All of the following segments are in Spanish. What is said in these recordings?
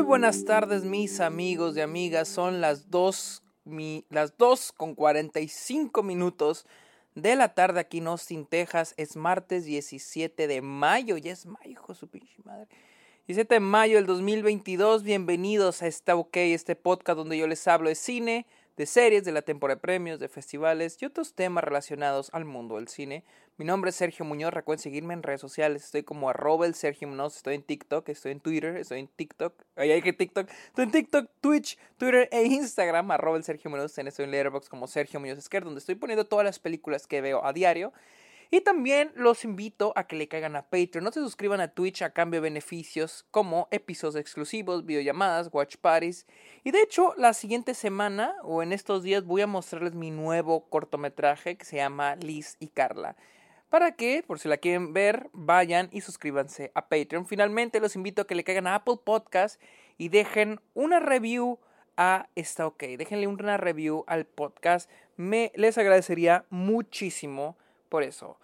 Muy buenas tardes mis amigos y amigas, son las 2, las 2 con 45 minutos de la tarde aquí en Austin, Texas. Es martes 17 de mayo, ya es mayo, hijo su pinche madre. 17 de mayo del 2022, bienvenidos a Está OK, este podcast donde yo les hablo de cine, de series, de la temporada de premios, de festivales y otros temas relacionados al mundo del cine. Mi nombre es Sergio Muñoz, recuerden seguirme en redes sociales, estoy como arroba el Sergio Muñoz, estoy en TikTok, estoy en Twitter, estoy en TikTok, hay que TikTok, estoy en TikTok, Twitch, Twitter e Instagram, arroba el Sergio Muñoz, estoy en Letterboxd como Sergio Muñoz Esquer, donde estoy poniendo todas las películas que veo a diario. Y también los invito a que le caigan a Patreon. No se suscriban a Twitch a cambio de beneficios como episodios exclusivos, videollamadas, watch parties. Y de hecho, la siguiente semana o en estos días voy a mostrarles mi nuevo cortometraje que se llama Liz y Carla. Para que, por si la quieren ver, vayan y suscríbanse a Patreon. Finalmente, los invito a que le caigan a Apple Podcast y dejen una review a Está OK. Déjenle una review al podcast. Me les agradecería muchísimo por eso.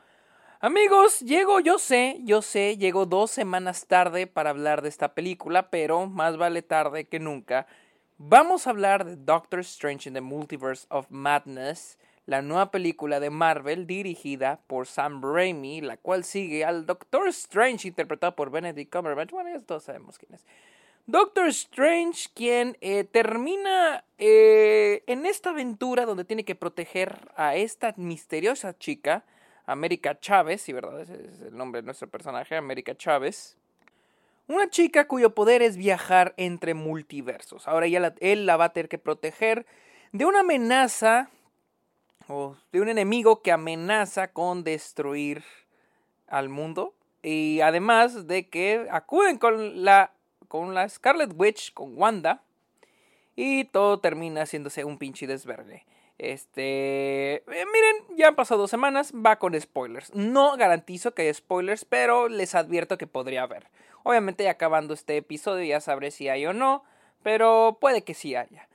Amigos, llego, yo sé, yo sé, llego dos semanas tarde para hablar de esta película, pero más vale tarde que nunca. Vamos a hablar de Doctor Strange in the Multiverse of Madness, la nueva película de Marvel dirigida por Sam Raimi, la cual sigue al Doctor Strange interpretado por Benedict Cumberbatch. Bueno, ya todos sabemos quién es. Doctor Strange, quien eh, termina eh, en esta aventura donde tiene que proteger a esta misteriosa chica, América Chávez, sí, ¿verdad? Ese es el nombre de nuestro personaje, América Chávez. Una chica cuyo poder es viajar entre multiversos. Ahora ella él la va a tener que proteger de una amenaza o de un enemigo que amenaza con destruir al mundo. Y además de que acuden con la, con la Scarlet Witch, con Wanda. Y todo termina haciéndose un pinche desverde. Este, eh, miren, ya han pasado dos semanas, va con spoilers. No garantizo que hay spoilers, pero les advierto que podría haber. Obviamente, acabando este episodio ya sabré si hay o no, pero puede que sí haya.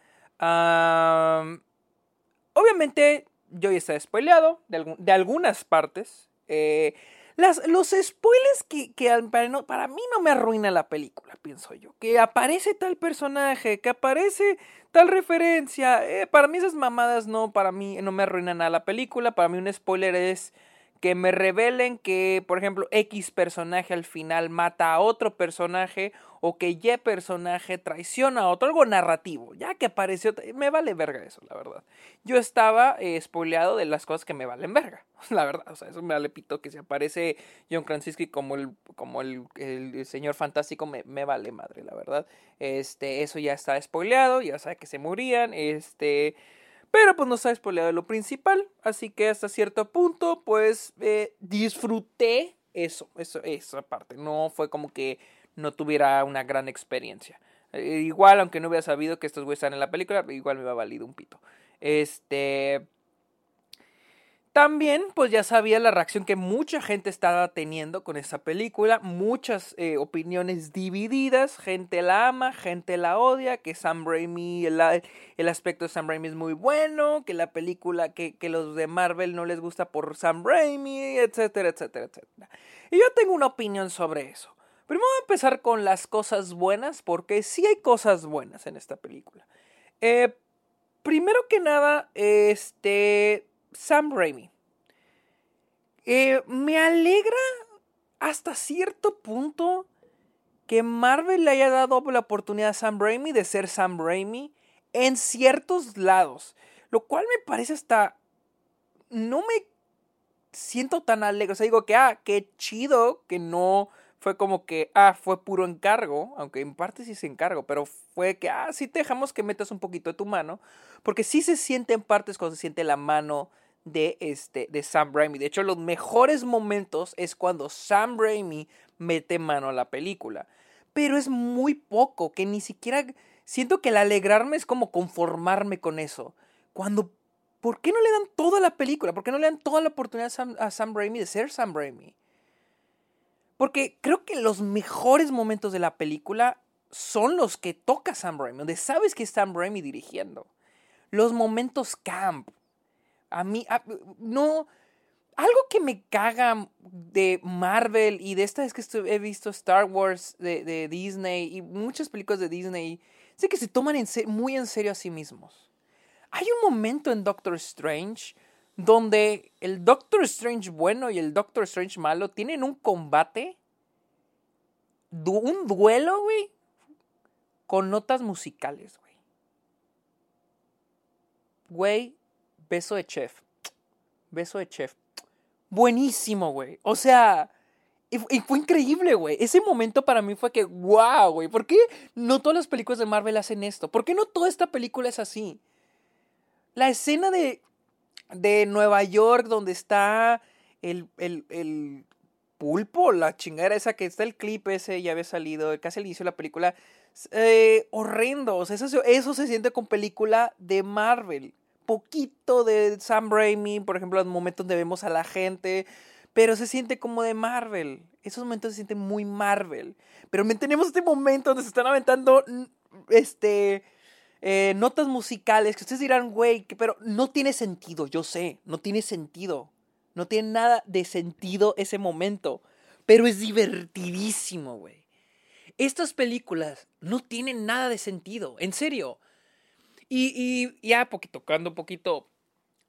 obviamente, yo ya está spoileado de, de algunas partes. Eh, las, los spoilers que, que para, para, mí no me arruina la película, pienso yo. Que aparece tal personaje, que aparece tal referencia. Eh, para mí esas mamadas no, para mí no me arruinan nada la película. Para mí un spoiler es que me revelen que, por ejemplo, X personaje al final mata a otro personaje o que Y personaje traiciona a otro, algo narrativo, ya que apareció, me vale verga eso, la verdad. Yo estaba eh, spoileado de las cosas que me valen verga, la verdad, o sea, eso me vale pito que si aparece John Krasinski como el, como el, el señor fantástico, me, vale madre, la verdad. Este, eso ya está spoileado, ya sabe que se morían, este... Pero pues no sabes por de lo principal. Así que hasta cierto punto, pues eh, disfruté eso, eso, esa parte. No fue como que no tuviera una gran experiencia. Eh, igual, aunque no hubiera sabido que estos güeyes están en la película, igual me iba valido un pito. Este. También, pues ya sabía la reacción que mucha gente estaba teniendo con esa película, muchas eh, opiniones divididas, gente la ama, gente la odia, que Sam Raimi, el, el, aspecto de Sam Raimi es muy bueno, que la película, que, que los de Marvel no les gusta por Sam Raimi, etcétera, etcétera, etcétera. Y yo tengo una opinión sobre eso. Primero voy a empezar con las cosas buenas, porque sí hay cosas buenas en esta película. Eh, primero que nada, este Sam Raimi. Eh, me alegra hasta cierto punto que Marvel le haya dado la oportunidad a Sam Raimi de ser Sam Raimi en ciertos lados. Lo cual me parece hasta... No me siento tan alegre. O sea, digo que, ah, qué chido que no fue como que, ah, fue puro encargo, aunque en parte sí se encargo, pero fue que, ah, sí te dejamos que metas un poquito de tu mano, porque sí se siente en partes cuando se siente la mano de, este, de Sam Raimi. De hecho, los mejores momentos es cuando Sam Raimi mete mano a la película. Pero es muy poco, que ni siquiera siento que el alegrarme es como conformarme con eso. Cuando, ¿por qué no le dan toda la película? ¿Por qué no le dan toda la oportunidad a Sam, a Sam Raimi de ser Sam Raimi? Porque creo que los mejores momentos de la película son los que toca Sam Raimi, donde sabes que es Sam Raimi dirigiendo. Los momentos camp, a mí, no, algo que me caga de Marvel y de esta vez que he visto Star Wars de, Disney y muchas películas de Disney, es que se toman muy en serio a sí mismos. Hay un momento en Doctor Strange donde el Doctor Strange bueno y el Doctor Strange malo tienen un combate, un duelo, güey, con notas musicales, güey. Güey, beso de chef. Beso de chef. Buenísimo, güey. O sea, y, fue increíble, güey. Ese momento para mí fue que, wow, güey. ¿Por qué no todas las películas de Marvel hacen esto? ¿Por qué no toda esta película es así? La escena de, de Nueva York donde está el, el, el pulpo, la chingadera esa que está el clip ese, ya había salido, casi al inicio de la película. Eh, horrendo. O sea, eso, eso se siente con película de Marvel poquito de Sam Raimi, por ejemplo, los momentos donde vemos a la gente, pero se siente como de Marvel. Esos momentos se sienten muy Marvel. Pero tenemos este momento donde se están aventando este eh, notas musicales que ustedes dirán, güey, pero no tiene sentido, yo sé, no tiene sentido. No tiene nada de sentido ese momento, pero es divertidísimo, güey. Estas películas no tienen nada de sentido, en serio. Y, ya poquito, tocando un poquito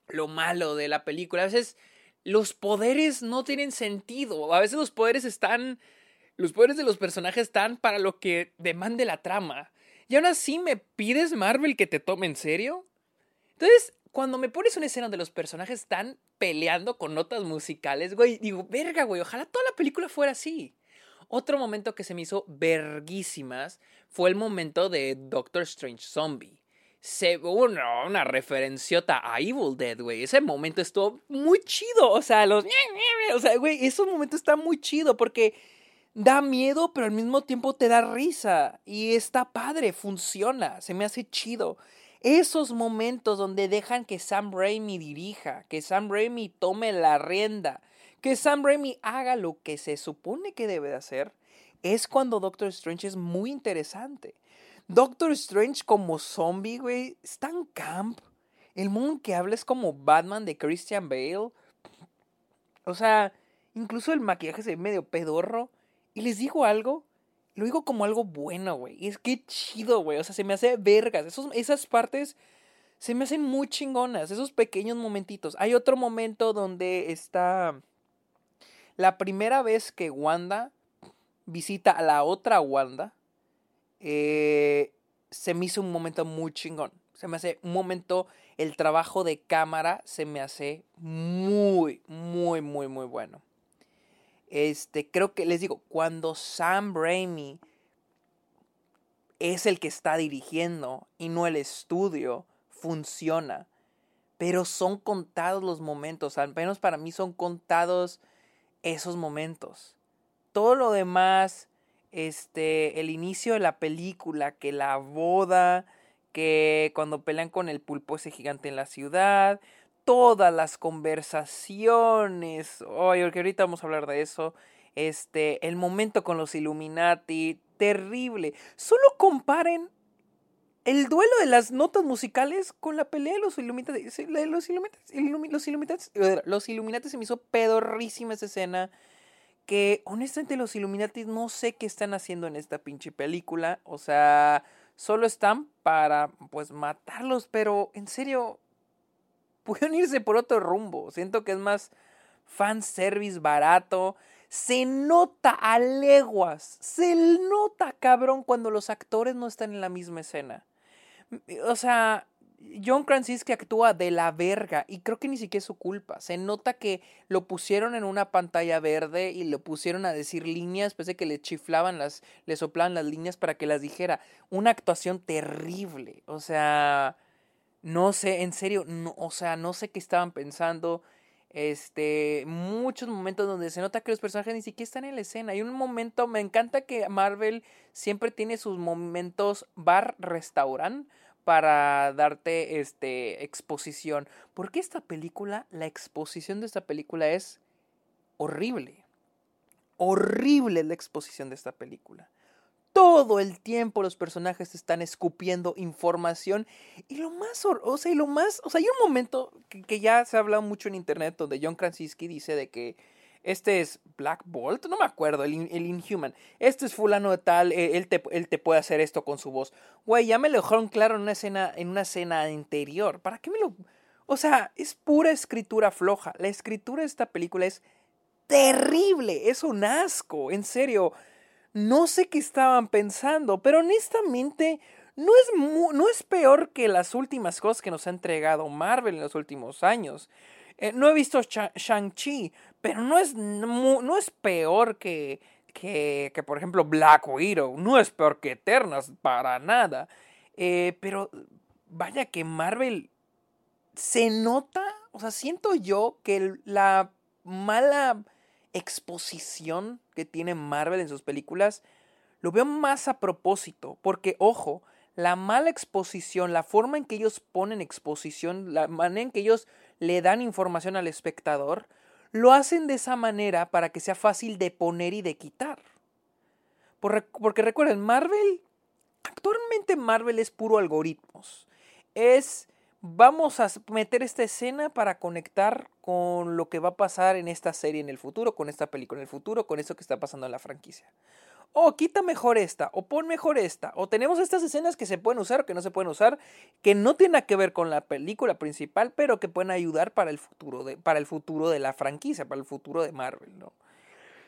lo malo de la película, a veces los poderes no tienen sentido. A veces los poderes están. Los poderes de los personajes están para lo que demande la trama. Y aún así me pides, Marvel, que te tome en serio. Entonces, cuando me pones una escena donde los personajes están peleando con notas musicales, güey, digo, verga, güey, ojalá toda la película fuera así. Otro momento que se me hizo verguísimas fue el momento de Doctor Strange Zombie se, una, una referenciota a Evil Dead, güey. Ese momento estuvo muy chido. O sea, los. O sea, güey, ese momento está muy chido porque da miedo, pero al mismo tiempo te da risa. Y está padre, funciona. Se me hace chido. Esos momentos donde dejan que Sam Raimi dirija, que Sam Raimi tome la rienda, que Sam Raimi haga lo que se supone que debe de hacer, es cuando Doctor Strange es muy interesante. Doctor Strange como zombie, güey, está en camp. El mundo que habla es como Batman de Christian Bale. O sea, incluso el maquillaje se ve medio pedorro. Y les digo algo, lo digo como algo bueno, güey. Es que chido, güey. O sea, se me hace vergas. Esas partes se me hacen muy chingonas. Esos pequeños momentitos. Hay otro momento donde está la primera vez que Wanda visita a la otra Wanda eh, se me hizo un momento muy chingón. Se me hace un momento, el trabajo de cámara se me hace muy, muy, muy, muy bueno. Este, creo que les digo, cuando Sam Raimi es el que está dirigiendo y no el estudio, funciona. Pero son contados los momentos, al menos para mí son contados esos momentos. Todo lo demás este, el inicio de la película, que la boda, que cuando pelean con el pulpo ese gigante en la ciudad, todas las conversaciones, oye, porque ahorita vamos a hablar de eso, este, el momento con los Illuminati, terrible. Solo comparen el duelo de las notas musicales con la pelea de los Illuminati. Los Illuminati, los Illuminati, los Illuminati se me hizo pedorrísima esa escena que honestamente los Illuminati no sé qué están haciendo en esta pinche película. O sea, solo están para pues matarlos, pero en serio, pueden irse por otro rumbo. Siento que es más fanservice barato. Se nota a leguas, se nota cabrón cuando los actores no están en la misma escena. O sea, John Krasinski actúa de la verga y creo que ni siquiera es su culpa. Se nota que lo pusieron en una pantalla verde y lo pusieron a decir líneas, después de que le chiflaban las, le soplaban las líneas para que las dijera. Una actuación terrible. O sea, no sé, en serio, no, o sea, no sé qué estaban pensando. Este, muchos momentos donde se nota que los personajes ni siquiera están en la escena. Hay un momento, me encanta que Marvel siempre tiene sus momentos bar-restaurant para darte este exposición. Porque esta película, la exposición de esta película es horrible. Horrible la exposición de esta película. todo el tiempo los personajes están escupiendo información y lo más, o sea, y lo más, o sea, hay un momento que, ya se ha hablado mucho en internet donde John Krasinski dice de que este es Black Bolt, no me acuerdo, el, Inhuman, este es fulano de tal, eh, él te, él te puede hacer esto con su voz. Güey, ya me lo dejaron claro en una escena, en una escena anterior, ¿para qué me lo...? O sea, es pura escritura floja, la escritura de esta película es terrible, es un asco, en serio. No sé qué estaban pensando, pero honestamente no es, no es peor que las últimas cosas que nos ha entregado Marvel en los últimos años. Eh, no he visto Shang-Chi, pero no es, no, es peor que, que, que, por ejemplo, Black Widow. No es peor que Eternas, para nada. Eh, pero vaya que Marvel se nota, o sea, siento yo que la mala exposición que tiene Marvel en sus películas, lo veo más a propósito, porque ojo, la mala exposición, la forma en que ellos ponen exposición, la manera en que ellos le dan información al espectador, lo hacen de esa manera para que sea fácil de poner y de quitar. Porque recuerden, Marvel, actualmente Marvel es puro algoritmos. Es vamos a meter esta escena para conectar con lo que va a pasar en esta serie en el futuro, con esta película en el futuro, con eso que está pasando en la franquicia. O quita mejor esta, o pon mejor esta, o tenemos estas escenas que se pueden usar o que no se pueden usar, que no tienen que ver con la película principal, pero que pueden ayudar para el futuro de, para el futuro de la franquicia, para el futuro de Marvel, ¿no?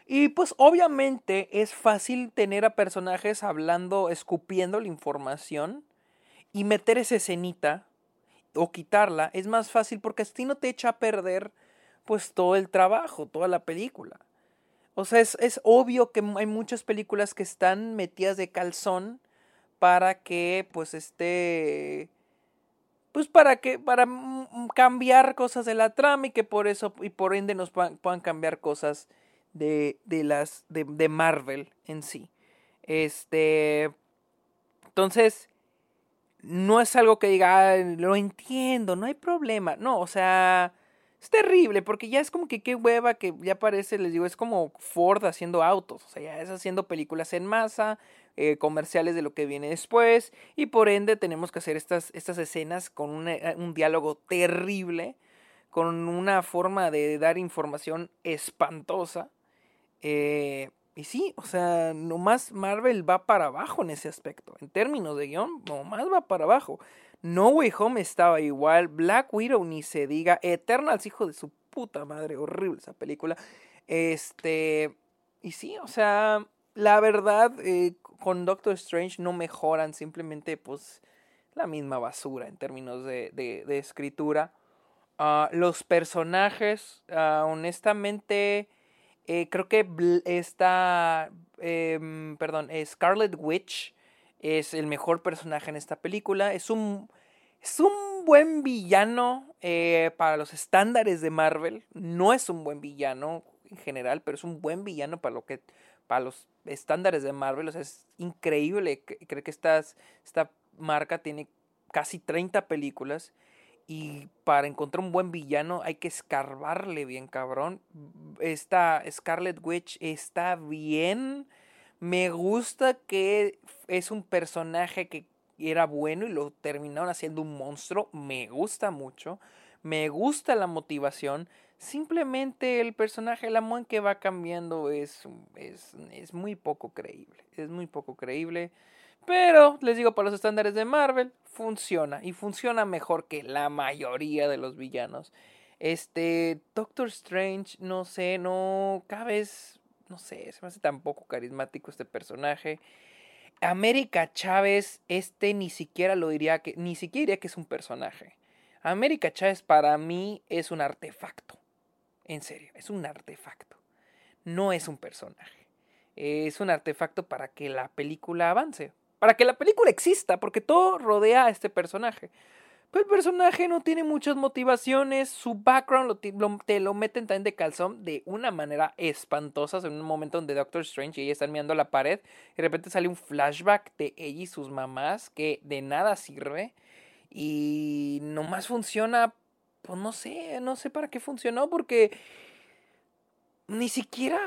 Y pues obviamente es fácil tener a personajes hablando, escupiendo la información y meter esa escenita o quitarla es más fácil porque así no te echa a perder pues todo el trabajo, toda la película. O sea, es, es obvio que hay muchas películas que están metidas de calzón para que pues esté pues para que para cambiar cosas de la trama y que por eso y por ende nos puedan, cambiar cosas de, de las de, de, Marvel en sí este entonces no es algo que diga, lo entiendo, no hay problema. No, o sea, es terrible porque ya es como que qué hueva que ya parece, les digo, es como Ford haciendo autos, o sea, ya es haciendo películas en masa, eh, comerciales de lo que viene después y por ende tenemos que hacer estas, estas escenas con eh, un diálogo terrible, con una forma de dar información espantosa. Eh, y sí, o sea, nomás Marvel va para abajo en ese aspecto. En términos de guion, nomás va para abajo. No Way Home estaba igual. Black Widow ni se diga. Eternals, hijo de su puta madre. Horrible esa película. Este. Y sí, o sea, la verdad, eh, con Doctor Strange no mejoran. Simplemente, pues, la misma basura en términos de, de, escritura. Ah, los personajes, uh, honestamente eh, creo que esta, em, perdón, Scarlet Witch es el mejor personaje en esta película. Es un, es un buen villano eh, para los estándares de Marvel. No es un buen villano en general, pero es un buen villano para lo que para los estándares de Marvel. O sea, es increíble. Creo que esta marca tiene casi 30 películas y para encontrar un buen villano hay que escarbarle bien, cabrón. Esta Scarlet Witch está bien. Me gusta que es un personaje que era bueno y lo terminaron haciendo un monstruo. Me gusta mucho. Me gusta la motivación. Simplemente el personaje, la en que va cambiando es, es, es muy poco creíble. Es muy poco creíble. Pero, les digo, para los estándares de Marvel, funciona. Y funciona mejor que la mayoría de los villanos. Este, Doctor Strange, no sé, no, cada vez, no sé, se me hace tan poco carismático este personaje. América Chávez, este ni siquiera lo diría que, ni siquiera diría que es un personaje. América Chávez para mí es un artefacto. En serio, es un artefacto. No es un personaje. Es un artefacto para que la película avance para que la película exista, porque todo rodea a este personaje. Pero el personaje no tiene muchas motivaciones, su background te lo meten también de calzón de una manera espantosa. en un momento donde Doctor Strange y ella están mirando la pared, y de repente sale un flashback de ella y sus mamás que de nada sirve y nomás funciona, pues no sé, no sé para qué funcionó, porque ni siquiera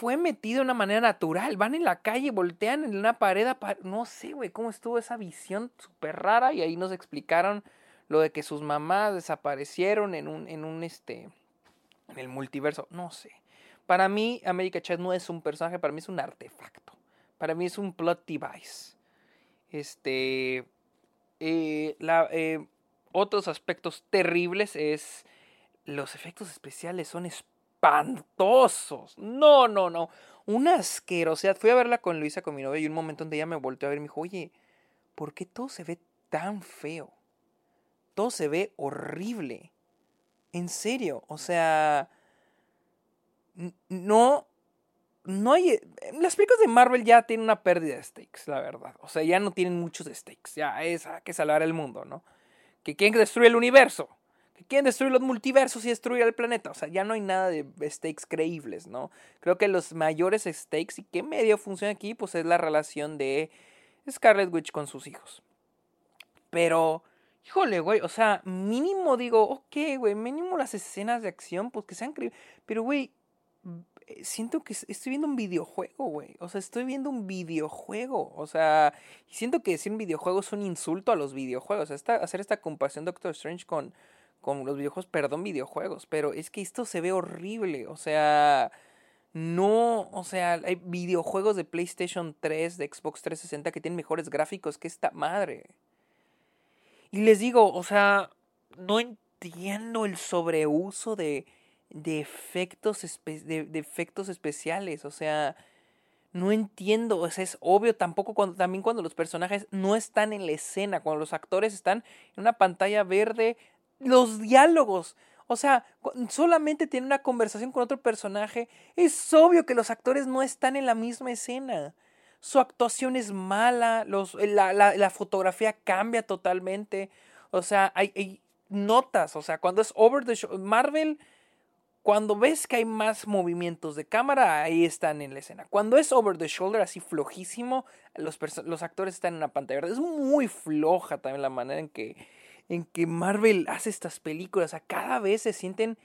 fue metido de una manera natural. Van en la calle, voltean en una pared. No sé, güey, cómo estuvo esa visión súper rara. Y ahí nos explicaron lo de que sus mamás desaparecieron en un, en un, este, en el multiverso. No sé. Para mí, America Chat no es un personaje, para mí es un artefacto. Para mí es un plot device. Este. Eh, eh, otros aspectos terribles es. Los efectos especiales son espantosos. No, no, no. Una asquerosidad. Fui a verla con Luisa, con mi novia, y un momento donde ella me volteó a ver y me dijo, oye, ¿por qué todo se ve tan feo? Todo se ve horrible. En serio. O sea. No no hay. Las películas de Marvel ya tienen una pérdida de stakes, la verdad. O sea, ya no tienen muchos stakes. Ya es a que salvar el mundo, ¿no? Que quieren destruir el universo. Quieren destruir los multiversos y destruir el planeta. O sea, ya no hay nada de stakes creíbles, ¿no? Creo que los mayores stakes y qué medio funciona aquí, pues es la relación de Scarlet Witch con sus hijos. Pero. Híjole, güey, o sea, mínimo digo, ok, güey, mínimo las escenas de acción, pues que sean creíbles. Pero, güey, eh, siento que estoy viendo un videojuego, güey. O sea, estoy viendo un videojuego. O sea, siento que decir un videojuego es un insulto a los videojuegos. Esta, hacer esta comparación Doctor Strange con, con los videojuegos, perdón, videojuegos. Pero es que esto se ve horrible. O sea, no, o sea, hay videojuegos de PlayStation 3, de Xbox 360 que tienen mejores gráficos que esta madre. Y les digo, o sea, no entiendo el sobreuso de de efectos, de, efectos especiales. O sea, no entiendo. O sea, es obvio tampoco cuando, también cuando los personajes no están en la escena, cuando los actores están en una pantalla verde, los diálogos. O sea, solamente tiene una conversación con otro personaje. Es obvio que los actores no están en la misma escena. Su actuación es mala, los, la, fotografía cambia totalmente. O sea, hay, notas. O sea, cuando es over the show. Marvel cuando ves que hay más movimientos de cámara, ahí están en la escena. Cuando es over the shoulder, así flojísimo, los, los actores están en la pantalla. Es muy floja también la manera en que, en que Marvel hace estas películas. Sea, cada vez se sienten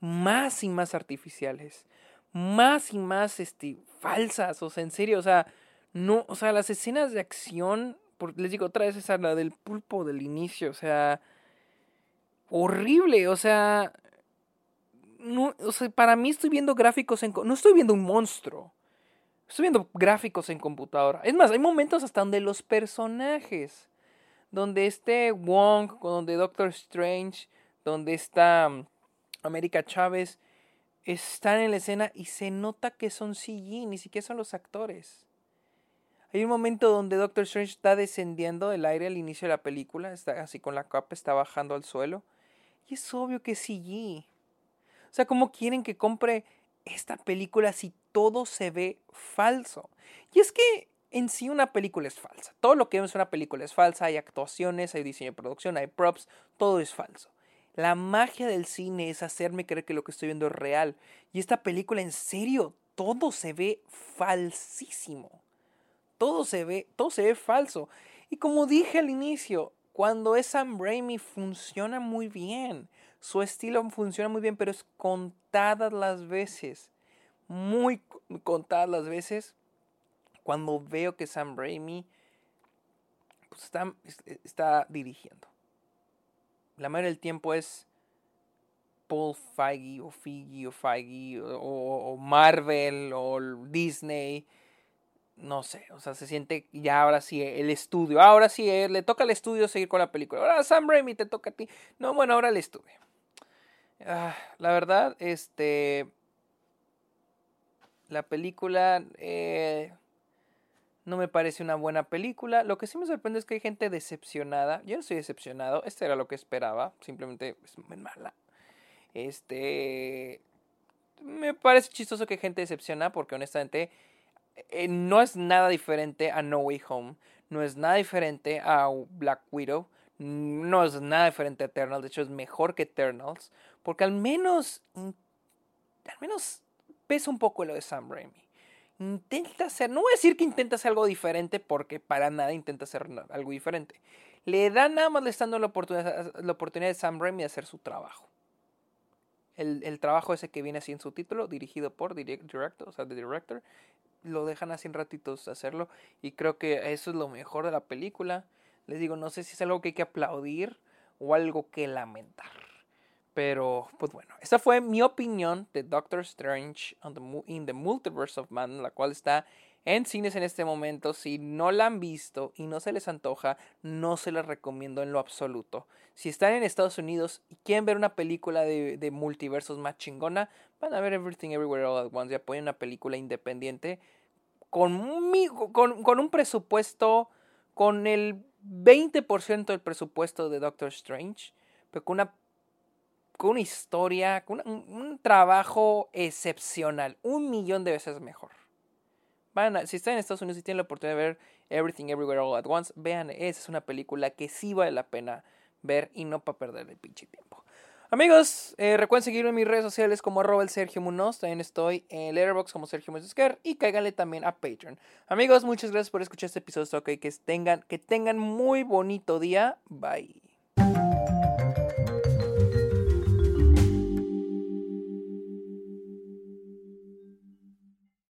más y más artificiales. Más y más este, falsas. O sea, en serio, o sea, no, o sea, las escenas de acción, les digo otra vez, esa la del pulpo del inicio, o sea, horrible, o sea, no, o sea, para mí estoy viendo gráficos en... No estoy viendo un monstruo. Estoy viendo gráficos en computadora. Es más, hay momentos hasta donde los personajes, donde este Wong, donde Doctor Strange, donde está um, América Chávez, están en la escena y se nota que son CG, ni siquiera son los actores. Hay un momento donde Doctor Strange está descendiendo del aire al inicio de la película, está así con la capa, está bajando al suelo. Y es obvio que es CG. O sea, ¿cómo quieren que compre esta película si todo se ve falso? Y es que en sí una película es falsa. Todo lo que vemos en una película es falsa. Hay actuaciones, hay diseño de producción, hay props, todo es falso. La magia del cine es hacerme creer que lo que estoy viendo es real. Y esta película, en serio, todo se ve falsísimo. Todo se ve, todo se ve falso. Y como dije al inicio, cuando es Sam Raimi funciona muy bien. Su estilo funciona muy bien, pero es contadas las veces, muy contadas las veces, cuando veo que Sam Raimi pues, está, está dirigiendo. La mayoría del tiempo es Paul Feige o Feige o Feige o, Marvel o Disney. No sé, o sea, se siente ya ahora sí el estudio. Ahora sí, eh, le toca al estudio seguir con la película. Ahora Sam Raimi te toca a ti. No, bueno, ahora el estudio. Ah, la verdad, este. La película. Eh, no me parece una buena película. Lo que sí me sorprende es que hay gente decepcionada. Yo no estoy decepcionado. Este era lo que esperaba. Simplemente es muy mala. Este. Me parece chistoso que gente decepciona porque honestamente eh, no es nada diferente a No Way Home. No es nada diferente a Black Widow no es nada diferente a Eternals, de hecho es mejor que Eternals, porque al menos, al menos pesa un poco lo de Sam Raimi. Intenta hacer, no voy a decir que intenta hacer algo diferente, porque para nada intenta hacer algo diferente. Le da nada más le está dando la oportunidad, la oportunidad de Sam Raimi de hacer su trabajo. el, el, trabajo ese que viene así en su título, dirigido por director, the director, lo dejan así en ratitos hacerlo y creo que eso es lo mejor de la película. Les digo, no sé si es algo que hay que aplaudir o algo que lamentar. Pero, pues bueno, esa fue mi opinión de Doctor Strange in the Multiverse of Man, la cual está en cines en este momento. Si no la han visto y no se les antoja, no se la recomiendo en lo absoluto. Si están en Estados Unidos y quieren ver una película de, multiversos más chingona, van a ver Everything Everywhere All at Once. Ya ponen una película independiente con, con, con un presupuesto, con el 20% del presupuesto de Doctor Strange, pero con una, con una historia, con un, trabajo excepcional, un millón de veces mejor. Van si están en Estados Unidos y tienen la oportunidad de ver Everything Everywhere All at Once, vean, esa es una película que sí vale la pena ver y no para perder el pinche tiempo. Amigos, eh, recuerden seguirme en mis redes sociales como arroba el Sergio Munoz. También estoy en Letterboxd como Sergio Munoz y cáiganle también a Patreon. Amigos, muchas gracias por escuchar este episodio. Ok, que tengan, que tengan muy bonito día. Bye.